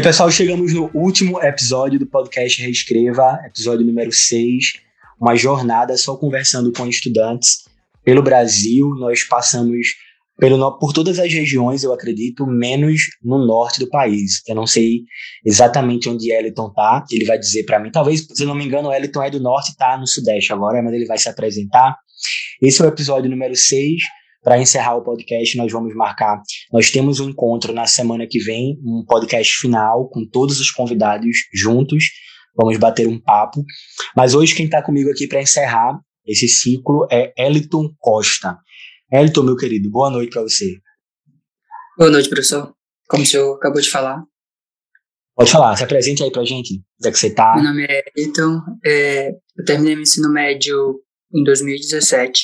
E aí, pessoal, chegamos no último episódio do podcast Reescreva, episódio número 6, uma jornada só conversando com estudantes pelo Brasil. Nós passamos pelo, por todas as regiões, eu acredito, menos no norte do país. Eu não sei exatamente onde Eliton tá, ele vai dizer para mim. Talvez, se eu não me engano, o Eliton é do norte e tá no sudeste agora, mas ele vai se apresentar. Esse é o episódio número 6 para encerrar o podcast, nós vamos marcar. Nós temos um encontro na semana que vem, um podcast final com todos os convidados juntos. Vamos bater um papo. Mas hoje quem está comigo aqui para encerrar esse ciclo é Eliton Costa. Eliton, meu querido, boa noite para você. Boa noite, professor. Como o senhor acabou de falar. Pode falar, se apresente aí pra gente, onde é que você tá. Meu nome é Eliton, é, eu terminei meu ensino médio em 2017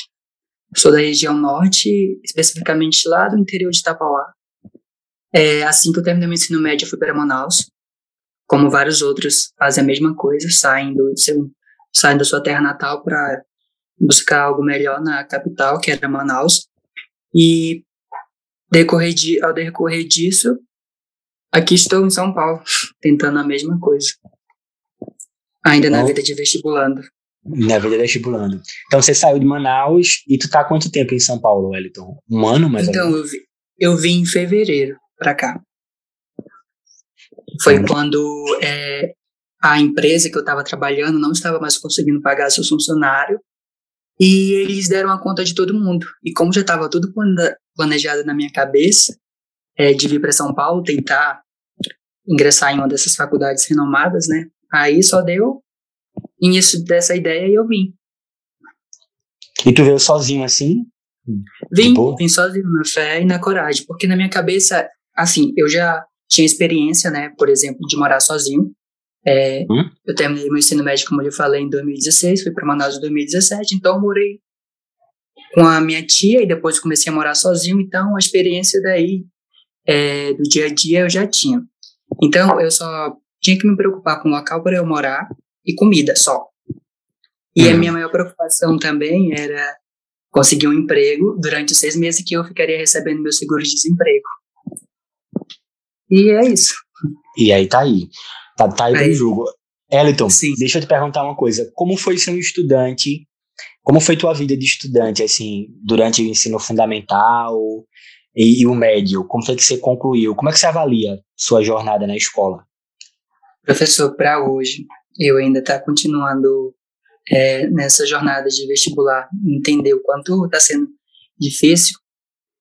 Sou da região norte, especificamente lá do interior de Itapauá. É, assim que eu terminei meu ensino médio, eu fui para Manaus. Como vários outros fazem a mesma coisa, saem, do seu, saem da sua terra natal para buscar algo melhor na capital, que era Manaus. E decorrer de, ao decorrer disso, aqui estou em São Paulo, tentando a mesma coisa. Ainda na vida de vestibulando. Na vida vestibulando. Então você saiu de Manaus e tu tá há quanto tempo em São Paulo, Wellington? Um ano mais então, ou menos? Então, eu, eu vim em fevereiro pra cá. Foi quando é, a empresa que eu estava trabalhando não estava mais conseguindo pagar seus funcionários e eles deram a conta de todo mundo. E como já estava tudo planejado na minha cabeça, é, de vir para São Paulo tentar ingressar em uma dessas faculdades renomadas, né? Aí só deu início dessa ideia e eu vim. E tu veio sozinho assim? Vim, vim sozinho, na fé e na coragem, porque na minha cabeça, assim, eu já tinha experiência, né, por exemplo, de morar sozinho. É, hum? Eu terminei meu ensino médio, como eu falei, em 2016, fui para Manaus em 2017, então eu morei com a minha tia e depois comecei a morar sozinho, então a experiência daí é, do dia a dia eu já tinha. Então eu só tinha que me preocupar com o local para eu morar e comida só. E uhum. a minha maior preocupação também era conseguir um emprego durante os seis meses que eu ficaria recebendo meu seguro de desemprego. E é isso. E aí tá aí. Tá, tá aí, aí. pro jogo. Eliton, Sim. deixa eu te perguntar uma coisa. Como foi ser um estudante? Como foi tua vida de estudante, assim, durante o ensino fundamental e, e o médio? Como foi que você concluiu? Como é que você avalia sua jornada na escola? Professor, para hoje, eu ainda tá continuando é, nessa jornada de vestibular, entender o quanto está sendo difícil,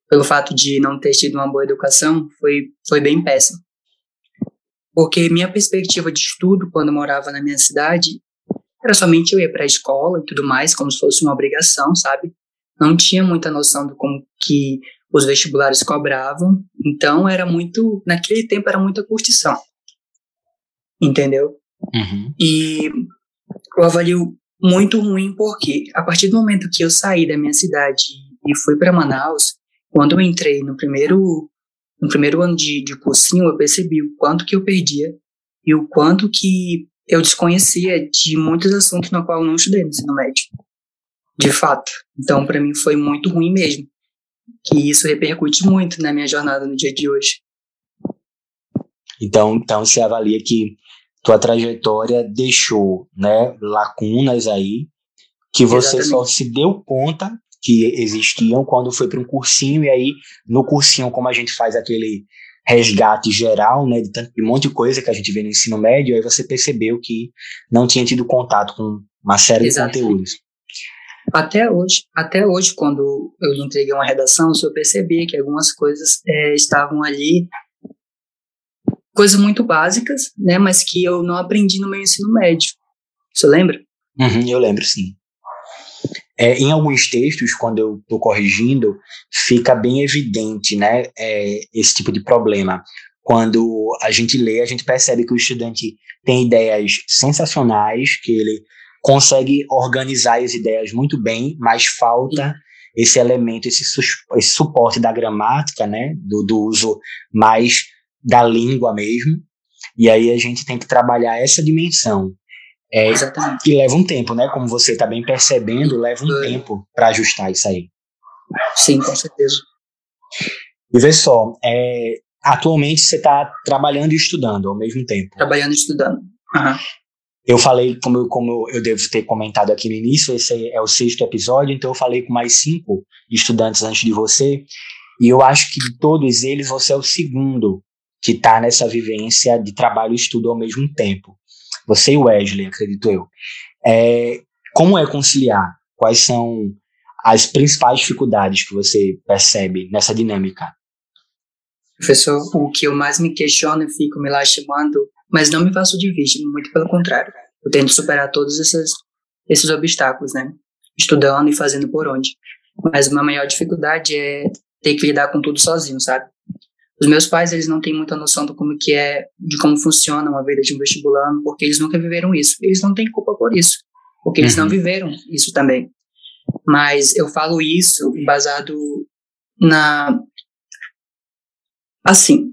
pelo fato de não ter tido uma boa educação, foi, foi bem péssimo. Porque minha perspectiva de estudo, quando morava na minha cidade, era somente eu ir para a escola e tudo mais, como se fosse uma obrigação, sabe? Não tinha muita noção do como que os vestibulares cobravam, então era muito, naquele tempo era muita curtição. Entendeu? Uhum. E eu avalio muito ruim porque a partir do momento que eu saí da minha cidade e fui para Manaus, quando eu entrei no primeiro no primeiro ano de, de cursinho, eu percebi o quanto que eu perdia e o quanto que eu desconhecia de muitos assuntos no qual eu não estudei no ensino médio. De fato. Então, para mim foi muito ruim mesmo. Que isso repercute muito na minha jornada no dia de hoje. Então, então você avalia que tua trajetória deixou, né, lacunas aí que você Exatamente. só se deu conta que existiam quando foi para um cursinho e aí no cursinho como a gente faz aquele resgate geral, né, de, tanto, de um monte de coisa que a gente vê no ensino médio, aí você percebeu que não tinha tido contato com uma série Exatamente. de conteúdos. Até hoje, até hoje, quando eu lhe entreguei uma redação, eu percebi que algumas coisas é, estavam ali coisas muito básicas, né, mas que eu não aprendi no meu ensino médio. Você lembra? Uhum, eu lembro, sim. É, em alguns textos, quando eu estou corrigindo, fica bem evidente né, é, esse tipo de problema. Quando a gente lê, a gente percebe que o estudante tem ideias sensacionais, que ele consegue organizar as ideias muito bem, mas falta esse elemento, esse, esse suporte da gramática, né, do, do uso mais da língua mesmo. E aí a gente tem que trabalhar essa dimensão. É, Exatamente. E leva um tempo, né? Como você está bem percebendo, leva um é. tempo para ajustar isso aí. Sim, com certeza. E vê só, é, atualmente você está trabalhando e estudando ao mesmo tempo. Trabalhando e estudando. Uhum. Eu falei, como, eu, como eu devo ter comentado aqui no início, esse é o sexto episódio, então eu falei com mais cinco estudantes antes de você, e eu acho que de todos eles você é o segundo que está nessa vivência de trabalho e estudo ao mesmo tempo. Você e Wesley, acredito eu. É, como é conciliar? Quais são as principais dificuldades que você percebe nessa dinâmica? Professor, o que eu mais me questiono e fico me lastimando mas não me faço de vítima, muito pelo contrário. Eu tento superar todos esses, esses obstáculos, né? Estudando e fazendo por onde. Mas uma maior dificuldade é ter que lidar com tudo sozinho, sabe? Os meus pais, eles não têm muita noção do como que é, de como funciona uma vida de um vestibulando, porque eles nunca viveram isso. Eles não têm culpa por isso, porque eles uhum. não viveram isso também. Mas eu falo isso embasado na assim,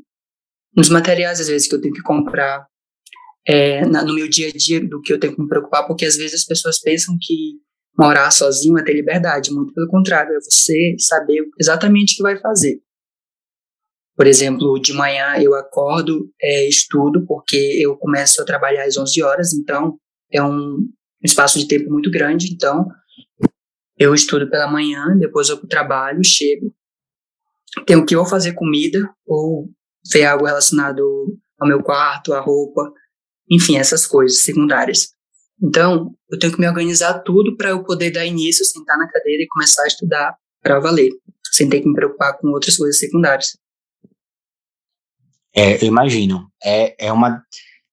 nos materiais, às vezes, que eu tenho que comprar, é, na, no meu dia a dia, do que eu tenho que me preocupar, porque às vezes as pessoas pensam que morar sozinho é ter liberdade, muito pelo contrário, é você saber exatamente o que vai fazer. Por exemplo, de manhã eu acordo, é, estudo, porque eu começo a trabalhar às 11 horas, então é um espaço de tempo muito grande, então eu estudo pela manhã, depois eu trabalho, chego, tenho que ou fazer comida ou ver algo relacionado ao meu quarto, à roupa, enfim, essas coisas secundárias. Então, eu tenho que me organizar tudo para eu poder dar início, sentar na cadeira e começar a estudar para valer, sem ter que me preocupar com outras coisas secundárias. É, eu imagino. É, é uma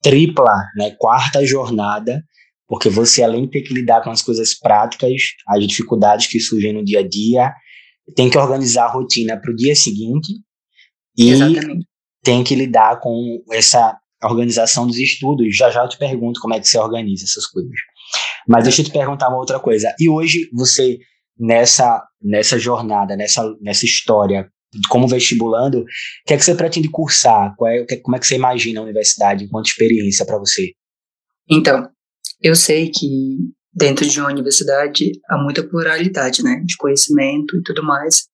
tripla, né, quarta jornada, porque você, além de ter que lidar com as coisas práticas, as dificuldades que surgem no dia a dia, tem que organizar a rotina para o dia seguinte e Exatamente tem que lidar com essa organização dos estudos. Já já eu te pergunto como é que você organiza essas coisas. Mas deixa eu te perguntar uma outra coisa. E hoje você nessa nessa jornada, nessa nessa história como vestibulando, o que é que você pretende cursar? É, como é que você imagina a universidade enquanto experiência para você? Então, eu sei que dentro de uma universidade há muita pluralidade, né, de conhecimento e tudo mais.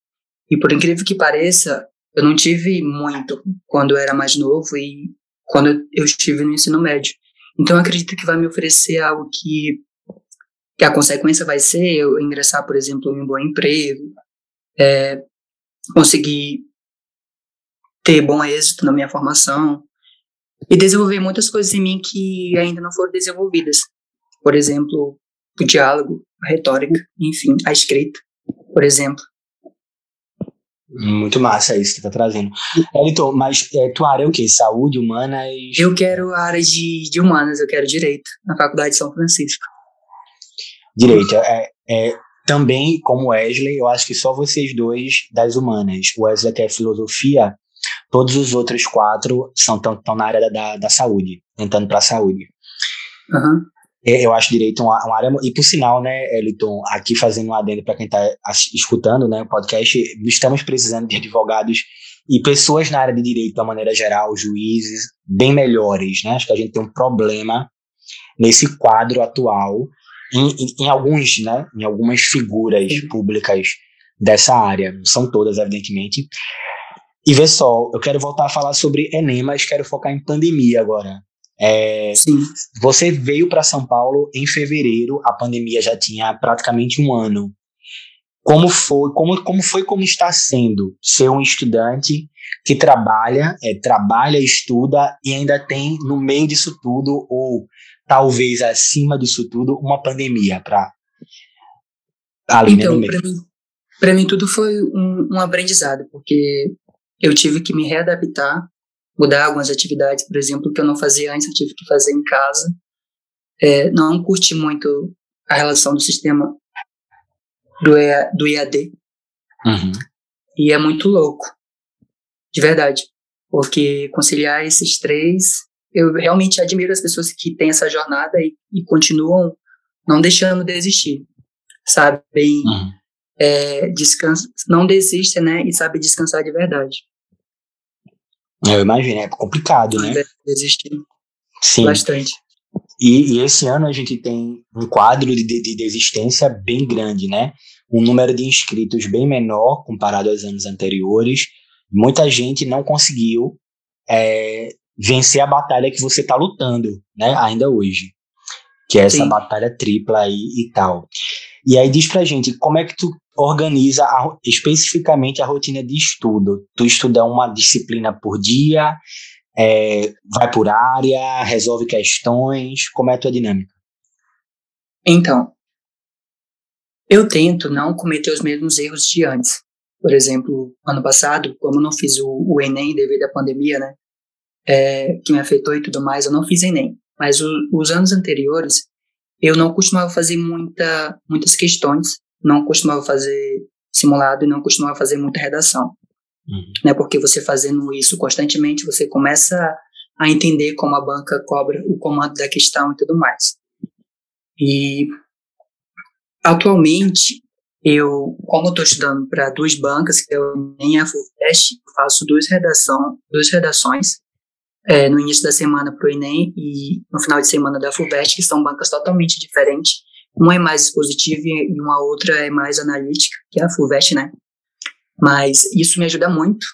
E por incrível que pareça, eu não tive muito quando eu era mais novo e quando eu estive no ensino médio. Então, eu acredito que vai me oferecer algo que, que a consequência vai ser eu ingressar, por exemplo, em um bom emprego, é, conseguir ter bom êxito na minha formação e desenvolver muitas coisas em mim que ainda não foram desenvolvidas. Por exemplo, o diálogo, a retórica, enfim, a escrita, por exemplo. Muito massa isso que tá trazendo. Elton, mas é, tua área é o quê? Saúde, humanas? Eu quero a área de, de humanas, eu quero direito, na Faculdade de São Francisco. Direito, é, é, também como Wesley, eu acho que só vocês dois das humanas. O Wesley quer filosofia, todos os outros quatro são tão, na área da, da, da saúde, tentando para a saúde. Uhum. É, eu acho direito uma, uma, área. E por sinal, né, Eliton, aqui fazendo um adendo para quem está escutando né, o podcast, estamos precisando de advogados e pessoas na área de direito, de uma maneira geral, juízes, bem melhores. Né? Acho que a gente tem um problema nesse quadro atual, em, em, em alguns, né, em algumas figuras Sim. públicas dessa área. Não são todas, evidentemente. E vê só, eu quero voltar a falar sobre Enem, mas quero focar em pandemia agora. É, Sim. Você veio para São Paulo em fevereiro, a pandemia já tinha praticamente um ano. Como foi, como, como foi, como está sendo ser um estudante que trabalha, é, trabalha, estuda e ainda tem no meio disso tudo ou talvez acima disso tudo uma pandemia para então, para mim, para mim tudo foi um, um aprendizado porque eu tive que me readaptar mudar algumas atividades, por exemplo, que eu não fazia antes, eu tive que fazer em casa. É, não curti muito a relação do sistema do, EA, do IAD. Uhum. E é muito louco, de verdade. Porque conciliar esses três, eu realmente admiro as pessoas que têm essa jornada e, e continuam não deixando de desistir. Sabem uhum. é, descansa, não desistem, né? E sabem descansar de verdade. Eu imagino, é complicado, né? Existe Sim. bastante. E, e, esse ano a gente tem um quadro de, de desistência bem grande, né? Um número de inscritos bem menor comparado aos anos anteriores. Muita gente não conseguiu é, vencer a batalha que você está lutando, né, ainda hoje. Que é essa Sim. batalha tripla aí e tal. E aí diz pra gente, como é que tu organiza a, especificamente a rotina de estudo? Tu estuda uma disciplina por dia, é, vai por área, resolve questões, como é a tua dinâmica? Então, eu tento não cometer os mesmos erros de antes. Por exemplo, ano passado, como eu não fiz o, o Enem devido à pandemia, né, é, que me afetou e tudo mais, eu não fiz Enem. Mas o, os anos anteriores, eu não costumava fazer muita, muitas questões, não costumava fazer simulado e não costumava fazer muita redação. Uhum. Né, porque você fazendo isso constantemente, você começa a entender como a banca cobra o comando da questão e tudo mais. E atualmente, eu, como estou estudando para duas bancas, que é o nem a FUVEST, faço duas, redação, duas redações é, no início da semana para o Enem e no final de semana da FUVEST, que são bancas totalmente diferentes. Uma é mais expositiva e uma outra é mais analítica, que é a FUVEST, né? Mas isso me ajuda muito,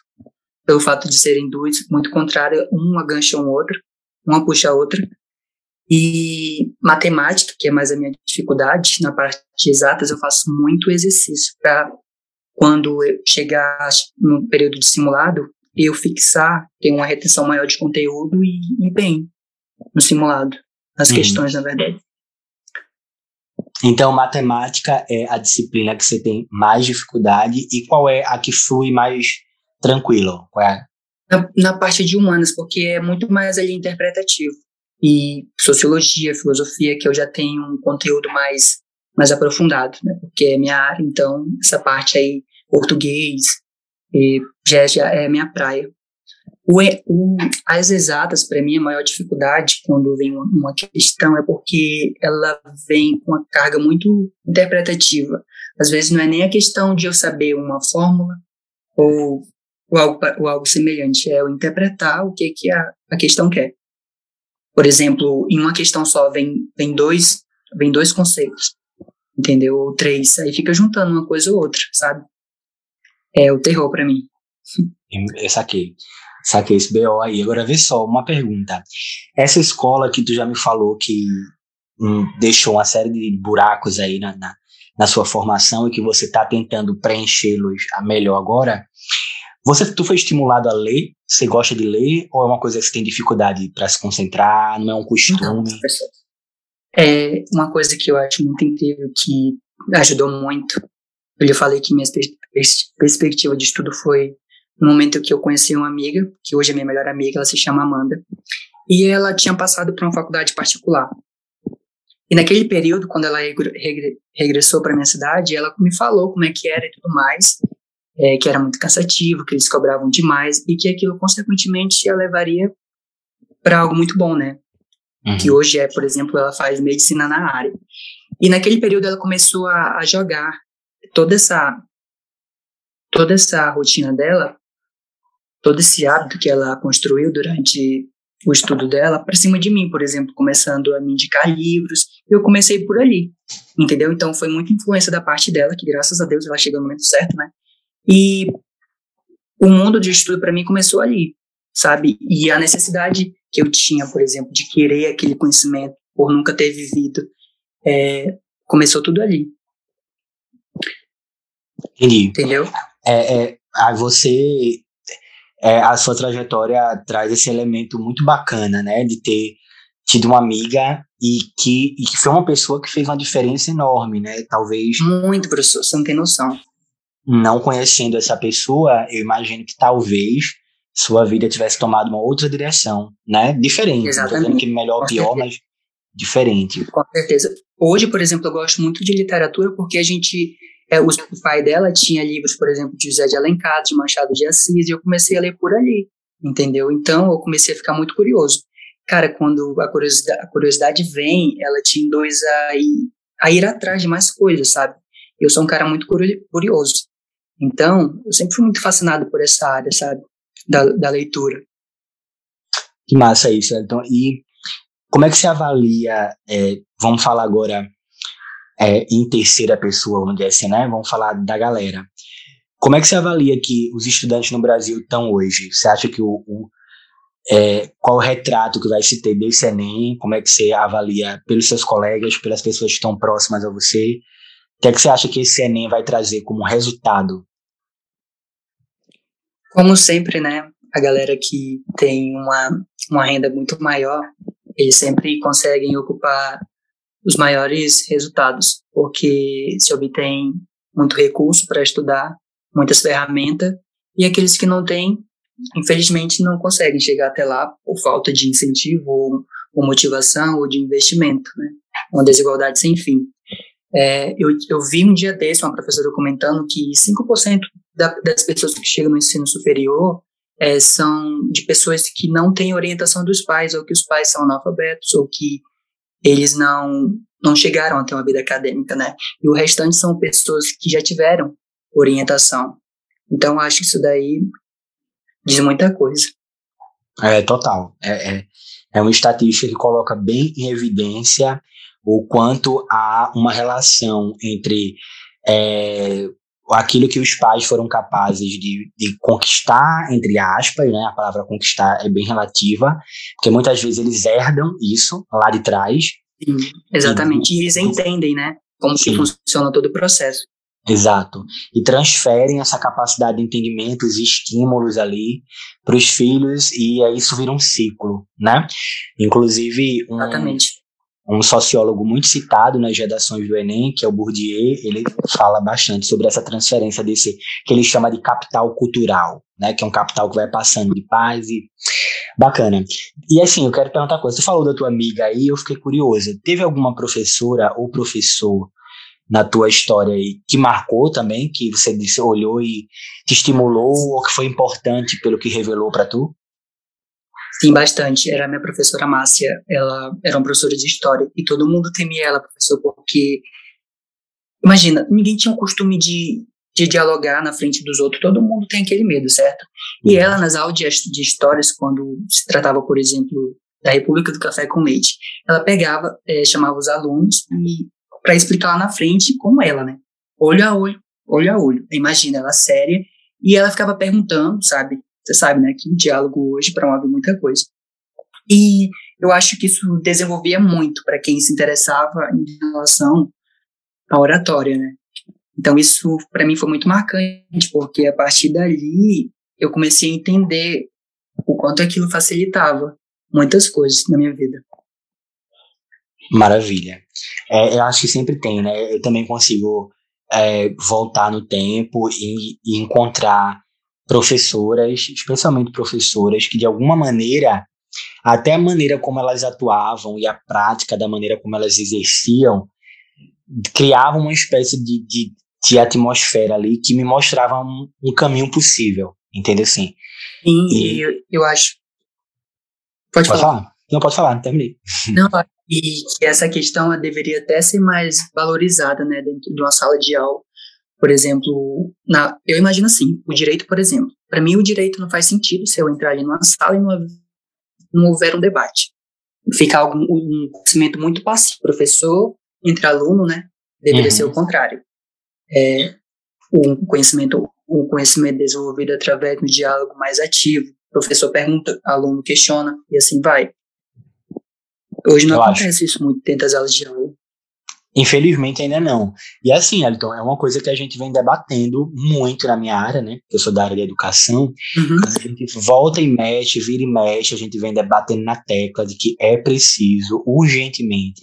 pelo fato de serem duas muito contrárias, uma gancha a outra, uma puxa a outra. E matemática, que é mais a minha dificuldade, na parte de exatas, eu faço muito exercício para quando eu chegar no período de simulado, eu fixar, ter uma retenção maior de conteúdo e ir bem no simulado, nas uhum. questões, na verdade. Então, matemática é a disciplina que você tem mais dificuldade e qual é a que flui mais tranquilo? Qual é? Na, na parte de humanas, porque é muito mais ali interpretativo. E sociologia, filosofia, que eu já tenho um conteúdo mais, mais aprofundado, né? Porque é minha área, então essa parte aí, português, e já é minha praia. O, o, as exatas, para mim, a maior dificuldade quando vem uma, uma, questão é porque ela vem com uma carga muito interpretativa. Às vezes não é nem a questão de eu saber uma fórmula ou, ou, algo, ou algo semelhante, é eu interpretar o que, que a, a questão quer. Por exemplo, em uma questão só vem, vem, dois, vem dois conceitos, entendeu? Ou três, aí fica juntando uma coisa ou outra, sabe? É o terror para mim. Eu saquei. Saquei esse BO aí. Agora vê só, uma pergunta. Essa escola que tu já me falou que hum, deixou uma série de buracos aí na, na, na sua formação e que você está tentando preenchê-los melhor agora, você, tu foi estimulado a ler? Você gosta de ler? Ou é uma coisa que você tem dificuldade para se concentrar? Não é um costume? Não, é uma coisa que eu acho muito incrível, que ajudou muito. Eu lhe falei que minha perspectiva de estudo foi no momento que eu conheci uma amiga, que hoje é minha melhor amiga, ela se chama Amanda, e ela tinha passado por uma faculdade particular. E naquele período, quando ela regressou para minha cidade, ela me falou como é que era e tudo mais, é, que era muito cansativo, que eles cobravam demais e que aquilo, consequentemente, a levaria para algo muito bom, né? Uhum. Que hoje é, por exemplo, ela faz medicina na área. E naquele período ela começou a, a jogar toda essa toda essa rotina dela, todo esse hábito que ela construiu durante o estudo dela para cima de mim, por exemplo, começando a me indicar livros. Eu comecei por ali, entendeu? Então foi muita influência da parte dela, que graças a Deus ela chegou no momento certo, né? E o mundo de estudo para mim começou ali, sabe? E a necessidade que eu tinha, por exemplo, de querer aquele conhecimento por nunca ter vivido, é, começou tudo ali. Entendi. Entendeu? É, é, aí você, é, a sua trajetória traz esse elemento muito bacana, né? De ter tido uma amiga e que, e que foi uma pessoa que fez uma diferença enorme, né? Talvez. Muito, professor, você não tem noção não conhecendo essa pessoa, eu imagino que talvez sua vida tivesse tomado uma outra direção, né? Diferente. Exatamente. Não que melhor ou pior, mas diferente. Com certeza. Hoje, por exemplo, eu gosto muito de literatura porque a gente. É, o pai dela tinha livros, por exemplo, de José de Alencar, de Machado de Assis, e eu comecei a ler por ali, entendeu? Então, eu comecei a ficar muito curioso. Cara, quando a curiosidade, a curiosidade vem, ela te induz a ir, atrás de mais coisas, sabe? Eu sou um cara muito curioso. Então, eu sempre fui muito fascinado por essa área, sabe? Da, da leitura. Que massa isso, então. E como é que você avalia, é, vamos falar agora é, em terceira pessoa, vamos dizer assim, né? Vamos falar da galera. Como é que você avalia que os estudantes no Brasil estão hoje? Você acha que o, o é, qual o retrato que vai se ter desse Enem, como é que você avalia pelos seus colegas, pelas pessoas que estão próximas a você, o que é que você acha que esse Enem vai trazer como resultado? Como sempre, né, a galera que tem uma, uma renda muito maior, eles sempre conseguem ocupar os maiores resultados, porque se obtém muito recurso para estudar, muitas ferramentas, e aqueles que não têm, infelizmente, não conseguem chegar até lá por falta de incentivo, ou, ou motivação, ou de investimento, né? Uma desigualdade sem fim. É, eu, eu vi um dia desse uma professora comentando que 5% da, das pessoas que chegam no ensino superior é, são de pessoas que não têm orientação dos pais, ou que os pais são analfabetos, ou que eles não não chegaram a ter uma vida acadêmica, né? E o restante são pessoas que já tiveram orientação. Então, acho que isso daí diz muita coisa. É, total. É, é, é uma estatística que coloca bem em evidência o quanto há uma relação entre é, aquilo que os pais foram capazes de, de, conquistar, entre aspas, né? A palavra conquistar é bem relativa, porque muitas vezes eles herdam isso lá de trás. Sim, exatamente. E, e eles entendem, né? Como sim. que funciona todo o processo. Exato. E transferem essa capacidade de entendimentos e estímulos ali para os filhos, e aí isso vira um ciclo, né? Inclusive, um, Exatamente um sociólogo muito citado nas redações do Enem, que é o Bourdieu, ele fala bastante sobre essa transferência desse que ele chama de capital cultural, né, que é um capital que vai passando de paz e bacana. E assim, eu quero perguntar uma coisa. Você falou da tua amiga aí, eu fiquei curiosa. Teve alguma professora ou professor na tua história aí que marcou também, que você disse, olhou e te estimulou ou que foi importante pelo que revelou para tu? Sim, bastante. Era a minha professora Márcia. Ela era uma professora de história e todo mundo temia ela, professor, porque imagina, ninguém tinha o costume de, de dialogar na frente dos outros. Todo mundo tem aquele medo, certo? E uhum. ela nas aulas de histórias, quando se tratava, por exemplo, da República do Café com Leite, ela pegava, é, chamava os alunos e para explicar lá na frente como ela, né? Olho a olho, olho a olho. Imagina ela séria e ela ficava perguntando, sabe? Você sabe, né, que o diálogo hoje promove muita coisa. E eu acho que isso desenvolvia muito para quem se interessava em relação à oratória, né? Então isso para mim foi muito marcante, porque a partir dali eu comecei a entender o quanto aquilo facilitava muitas coisas na minha vida. Maravilha. É, eu acho que sempre tem, né? Eu também consigo é, voltar no tempo e, e encontrar professoras, especialmente professoras, que de alguma maneira, até a maneira como elas atuavam e a prática da maneira como elas exerciam, criavam uma espécie de, de, de atmosfera ali que me mostrava um, um caminho possível, entendeu assim? Sim, e eu, eu acho. Pode, pode falar. falar. Não, pode falar, não terminei. Não, e que essa questão deveria até ser mais valorizada, né, dentro de uma sala de aula, por exemplo, na, eu imagino assim, o direito, por exemplo. Para mim, o direito não faz sentido se eu entrar ali numa sala e não, não houver um debate. Fica algum, um conhecimento muito passivo. Professor entre aluno, né? Deveria uhum. ser o contrário. É, um conhecimento, um conhecimento desenvolvido através do diálogo mais ativo. professor pergunta, aluno questiona e assim vai. Hoje não eu acontece acho. isso muito dentro das aulas de aula. Infelizmente ainda não. E assim, Elton, é uma coisa que a gente vem debatendo muito na minha área, né? Eu sou da área de educação. Uhum. A gente volta e mexe, vira e mexe, a gente vem debatendo na tecla de que é preciso urgentemente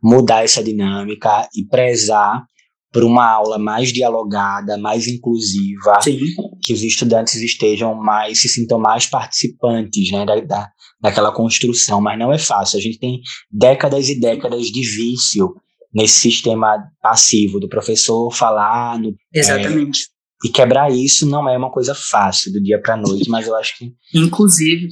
mudar essa dinâmica e prezar por uma aula mais dialogada, mais inclusiva, Sim. que os estudantes estejam mais, se sintam mais participantes, né, da, da, daquela construção, mas não é fácil. A gente tem décadas e décadas de vício nesse sistema passivo do professor falar. No, Exatamente. É, e quebrar isso não é uma coisa fácil do dia para noite, mas eu acho que. Inclusive,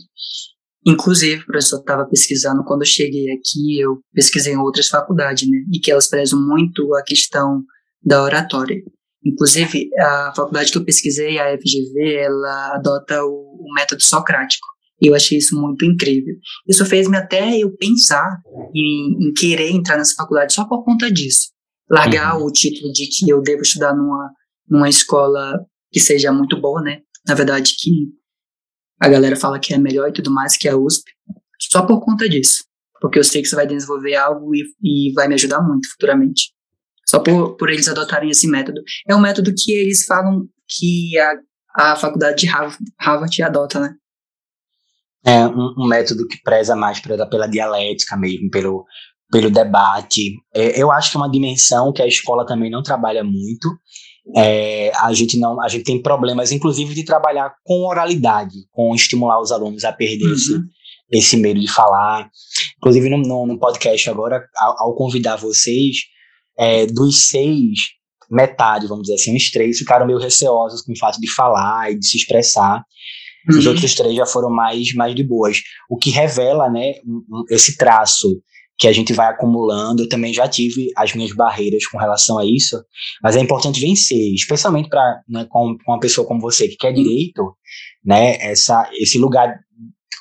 inclusive, professor, estava pesquisando quando eu cheguei aqui, eu pesquisei em outras faculdades, né? E que elas prezam muito a questão da oratória. Inclusive, a faculdade que eu pesquisei, a FGV, ela adota o, o método socrático. E eu achei isso muito incrível. Isso fez-me até eu pensar em, em, querer entrar nessa faculdade só por conta disso. Largar uhum. o título de que eu devo estudar numa, numa escola que seja muito boa, né? Na verdade, que a galera fala que é melhor e tudo mais que a USP, só por conta disso. Porque eu sei que você vai desenvolver algo e, e vai me ajudar muito futuramente. Só por, por eles adotarem esse método. É um método que eles falam que a, a faculdade de Harvard, Harvard adota, né? É um, um método que preza mais pela, pela dialética mesmo, pelo, pelo debate. É, eu acho que é uma dimensão que a escola também não trabalha muito. É, a gente não, a gente tem problemas, inclusive, de trabalhar com oralidade, com estimular os alunos a perder uhum. esse, esse medo de falar. Inclusive, no, no, no podcast agora, ao, ao convidar vocês, é, dos seis, metade, vamos dizer assim, os três ficaram meio receosos com o fato de falar e de se expressar. Uhum. Os outros três já foram mais, mais de boas. O que revela, né, esse traço que a gente vai acumulando. Eu também já tive as minhas barreiras com relação a isso, mas é importante vencer, especialmente para né, com, com uma pessoa como você que quer direito, né? Essa, esse lugar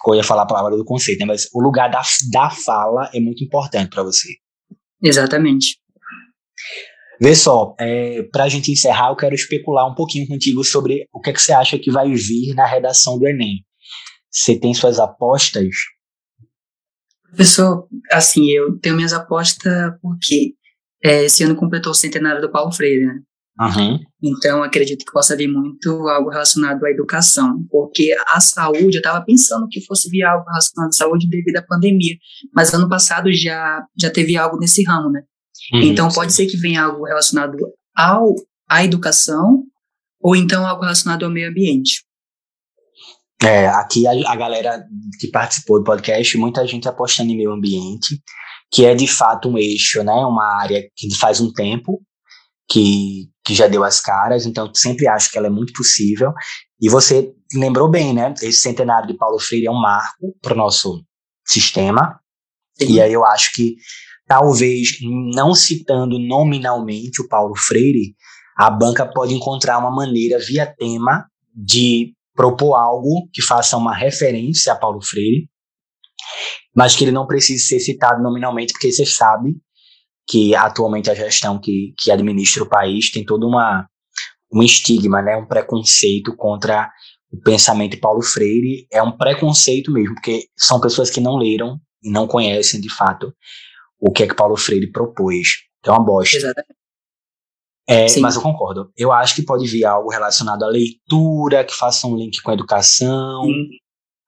eu ia falar a palavra do conceito, né, mas o lugar da, da fala é muito importante para você. Exatamente. Vê só, é, para a gente encerrar, eu quero especular um pouquinho contigo sobre o que, é que você acha que vai vir na redação do Enem. Você tem suas apostas? Professor, assim, eu tenho minhas apostas porque é, esse ano completou o centenário do Paulo Freire, né? Uhum. Então, acredito que possa vir muito algo relacionado à educação, porque a saúde, eu estava pensando que fosse vir algo relacionado à saúde devido à pandemia, mas ano passado já, já teve algo nesse ramo, né? Uhum. Então, pode ser que venha algo relacionado ao, à educação ou então algo relacionado ao meio ambiente. É, aqui a, a, galera que participou do podcast, muita gente apostando em meio ambiente, que é de fato um eixo, né? Uma área que faz um tempo que, que já deu as caras, então sempre acho que ela é muito possível. E você lembrou bem, né? Esse centenário de Paulo Freire é um marco para o nosso sistema. Sim. E aí eu acho que talvez não citando nominalmente o Paulo Freire, a banca pode encontrar uma maneira via tema de propor algo que faça uma referência a Paulo Freire, mas que ele não precise ser citado nominalmente, porque você sabe que atualmente a gestão que, que administra o país tem todo uma, um estigma, né, um preconceito contra o pensamento de Paulo Freire. É um preconceito mesmo, porque são pessoas que não leram e não conhecem de fato o que é que Paulo Freire propôs. É uma bosta. Exatamente. É, mas eu concordo. Eu acho que pode vir algo relacionado à leitura, que faça um link com a educação.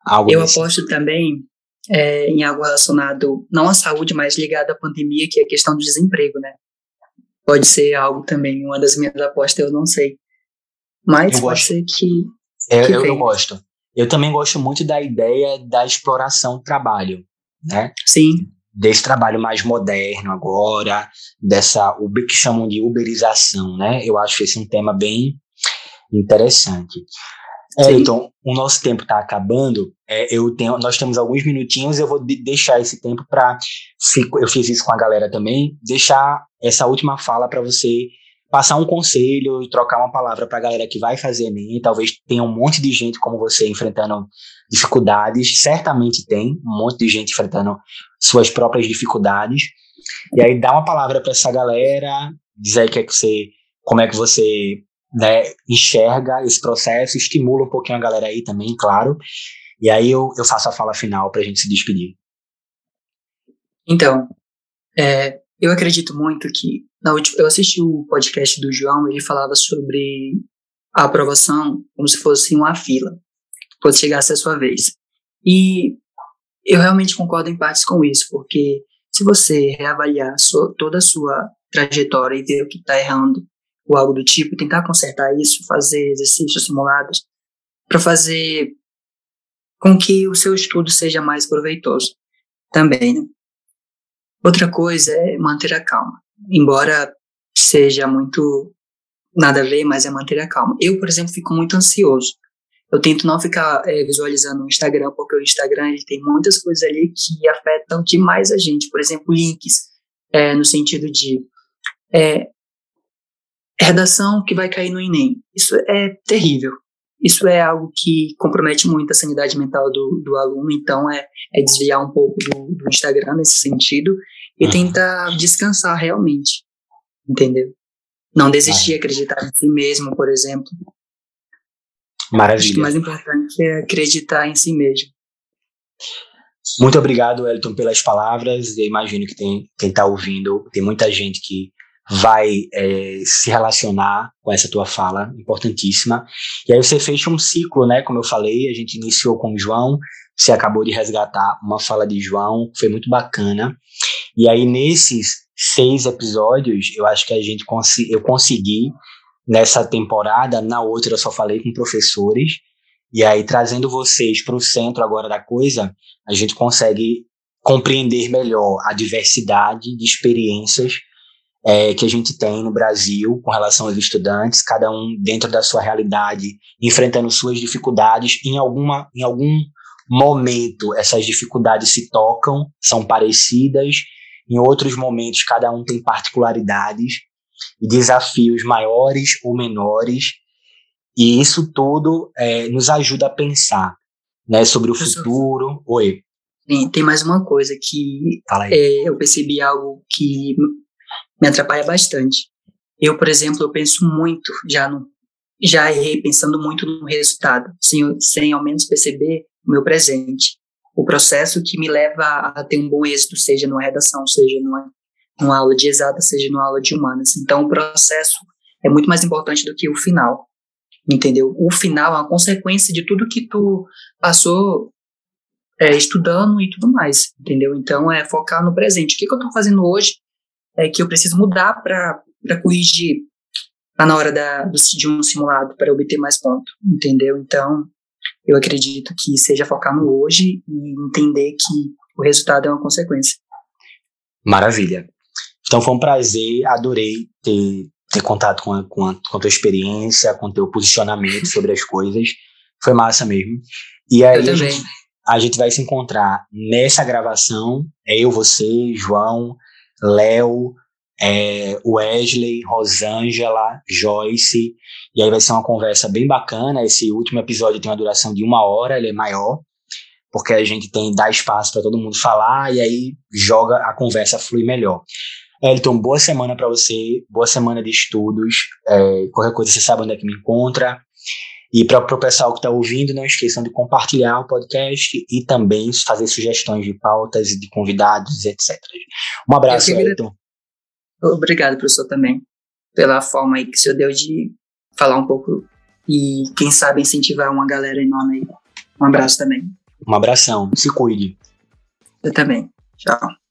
Algo eu desse. aposto também é, em algo relacionado, não à saúde, mas ligado à pandemia, que é a questão do desemprego, né? Pode ser algo também, uma das minhas apostas, eu não sei. Mas eu pode gosto. ser que. É, que eu, eu gosto. Eu também gosto muito da ideia da exploração do trabalho, né? Sim desse trabalho mais moderno agora, dessa Uber, que chamam de uberização, né? Eu acho esse um tema bem interessante. É, então, o nosso tempo está acabando. É, eu tenho, nós temos alguns minutinhos. Eu vou de deixar esse tempo para. Eu fiz isso com a galera também. Deixar essa última fala para você passar um conselho e trocar uma palavra para a galera que vai fazer Enem. Talvez tenha um monte de gente como você enfrentando dificuldades. Certamente tem um monte de gente enfrentando suas próprias dificuldades. E aí dá uma palavra para essa galera, dizer que é que você, como é que você né, enxerga esse processo, estimula um pouquinho a galera aí também, claro. E aí eu, eu faço a fala final para a gente se despedir. Então, é, eu acredito muito que na última, eu assisti o podcast do João, ele falava sobre a aprovação como se fosse uma fila, quando chegasse a sua vez. E eu realmente concordo em partes com isso, porque se você reavaliar sua, toda a sua trajetória e ver o que está errando, ou algo do tipo, tentar consertar isso, fazer exercícios simulados, para fazer com que o seu estudo seja mais proveitoso também. Né? Outra coisa é manter a calma, embora seja muito nada a ver, mas é manter a calma. Eu, por exemplo, fico muito ansioso eu tento não ficar é, visualizando o Instagram, porque o Instagram ele tem muitas coisas ali que afetam demais a gente. Por exemplo, links, é, no sentido de é, redação que vai cair no Enem. Isso é terrível. Isso é algo que compromete muito a sanidade mental do, do aluno, então é, é desviar um pouco do, do Instagram nesse sentido e uhum. tentar descansar realmente, entendeu? Não desistir, acreditar em si mesmo, por exemplo. Maravilha. Acho que o mais importante é acreditar em si mesmo. Muito obrigado, Elton, pelas palavras. Eu imagino que tem quem está ouvindo, tem muita gente que vai é, se relacionar com essa tua fala, importantíssima. E aí você fecha um ciclo, né? Como eu falei, a gente iniciou com o João, você acabou de resgatar uma fala de João, que foi muito bacana. E aí, nesses seis episódios, eu acho que a gente cons eu consegui, nessa temporada, na outra eu só falei com professores, e aí trazendo vocês para o centro agora da coisa, a gente consegue compreender melhor a diversidade de experiências é, que a gente tem no Brasil com relação aos estudantes, cada um dentro da sua realidade, enfrentando suas dificuldades. Em, alguma, em algum momento, essas dificuldades se tocam, são parecidas, em outros momentos, cada um tem particularidades e desafios maiores ou menores, e isso tudo é, nos ajuda a pensar né, sobre o futuro. Oi. Tem, tem mais uma coisa que é, eu percebi algo que me atrapalha bastante. Eu, por exemplo, eu penso muito já no já errei pensando muito no resultado, sem, sem ao menos perceber o meu presente o processo que me leva a ter um bom êxito, seja numa redação, seja numa, numa aula de exata, seja numa aula de humanas. Então, o processo é muito mais importante do que o final, entendeu? O final é uma consequência de tudo que tu passou é, estudando e tudo mais, entendeu? Então, é focar no presente. O que, que eu estou fazendo hoje é que eu preciso mudar para corrigir lá na hora da, de um simulado, para obter mais ponto, entendeu? Então, eu acredito que seja focar no hoje e entender que o resultado é uma consequência. Maravilha. Então foi um prazer, adorei ter, ter contato com a, com, a, com a tua experiência, com o teu posicionamento sobre as coisas. Foi massa mesmo. E aí a gente, a gente vai se encontrar nessa gravação, é eu, você, João, Léo, é, Wesley, Rosângela, Joyce, e aí vai ser uma conversa bem bacana. Esse último episódio tem uma duração de uma hora, ele é maior, porque a gente tem dá espaço para todo mundo falar e aí joga a conversa flui melhor. Elton, boa semana para você, boa semana de estudos. É, qualquer coisa você sabe onde é que me encontra. E para o pessoal que está ouvindo, não esqueçam de compartilhar o podcast e também fazer sugestões de pautas, de convidados, etc. Um abraço, Elton. Obrigado, professor, também, pela forma aí que o senhor deu de falar um pouco e, quem sabe, incentivar uma galera enorme aí. Um abraço também. Um abração. Se cuide. Eu também. Tchau.